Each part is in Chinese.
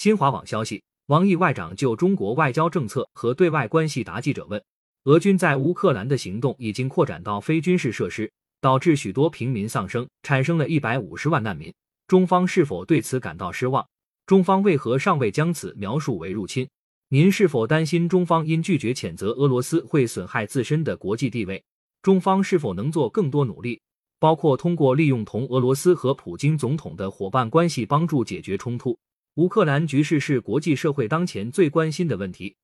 新华网消息，王毅外长就中国外交政策和对外关系答记者问：俄军在乌克兰的行动已经扩展到非军事设施，导致许多平民丧生，产生了一百五十万难民。中方是否对此感到失望？中方为何尚未将此描述为入侵？您是否担心中方因拒绝谴责俄罗斯会损害自身的国际地位？中方是否能做更多努力，包括通过利用同俄罗斯和普京总统的伙伴关系帮助解决冲突？乌克兰局势是国际社会当前最关心的问题。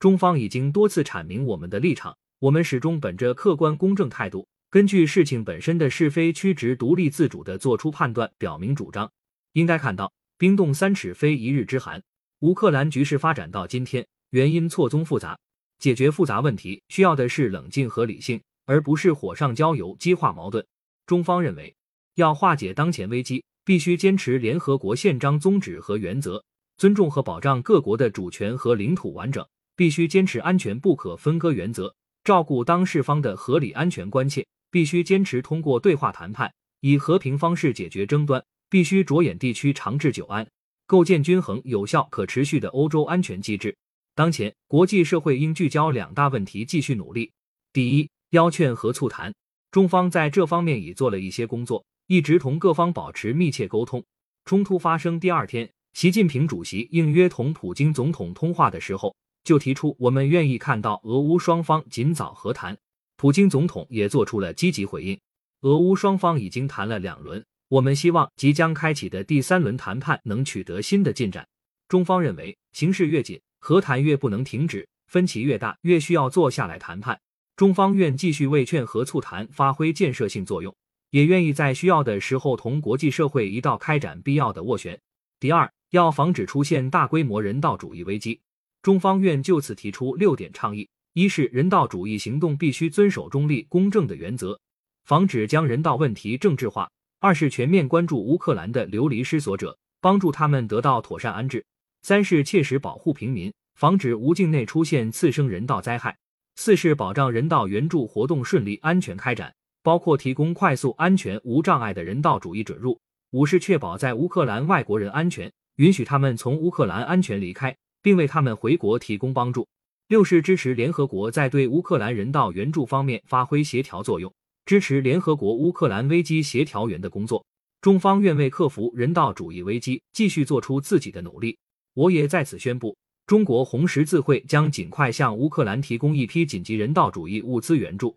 中方已经多次阐明我们的立场，我们始终本着客观公正态度。根据事情本身的是非曲直，独立自主的做出判断，表明主张。应该看到，冰冻三尺非一日之寒。乌克兰局势发展到今天，原因错综复杂，解决复杂问题需要的是冷静和理性，而不是火上浇油，激化矛盾。中方认为，要化解当前危机，必须坚持联合国宪章宗旨和原则，尊重和保障各国的主权和领土完整，必须坚持安全不可分割原则，照顾当事方的合理安全关切。必须坚持通过对话谈判，以和平方式解决争端。必须着眼地区长治久安，构建均衡、有效、可持续的欧洲安全机制。当前，国际社会应聚焦两大问题，继续努力。第一，邀劝和促谈。中方在这方面已做了一些工作，一直同各方保持密切沟通。冲突发生第二天，习近平主席应约同普京总统通话的时候，就提出我们愿意看到俄乌双方尽早和谈。普京总统也做出了积极回应，俄乌双方已经谈了两轮，我们希望即将开启的第三轮谈判能取得新的进展。中方认为，形势越紧，和谈越不能停止；分歧越大，越需要坐下来谈判。中方愿继续为劝和促谈发挥建设性作用，也愿意在需要的时候同国际社会一道开展必要的斡旋。第二，要防止出现大规模人道主义危机，中方愿就此提出六点倡议。一是人道主义行动必须遵守中立公正的原则，防止将人道问题政治化；二是全面关注乌克兰的流离失所者，帮助他们得到妥善安置；三是切实保护平民，防止无境内出现次生人道灾害；四是保障人道援助活动顺利安全开展，包括提供快速、安全、无障碍的人道主义准入；五是确保在乌克兰外国人安全，允许他们从乌克兰安全离开，并为他们回国提供帮助。六是支持联合国在对乌克兰人道援助方面发挥协调作用，支持联合国乌克兰危机协调员的工作。中方愿为克服人道主义危机继续做出自己的努力。我也在此宣布，中国红十字会将尽快向乌克兰提供一批紧急人道主义物资援助。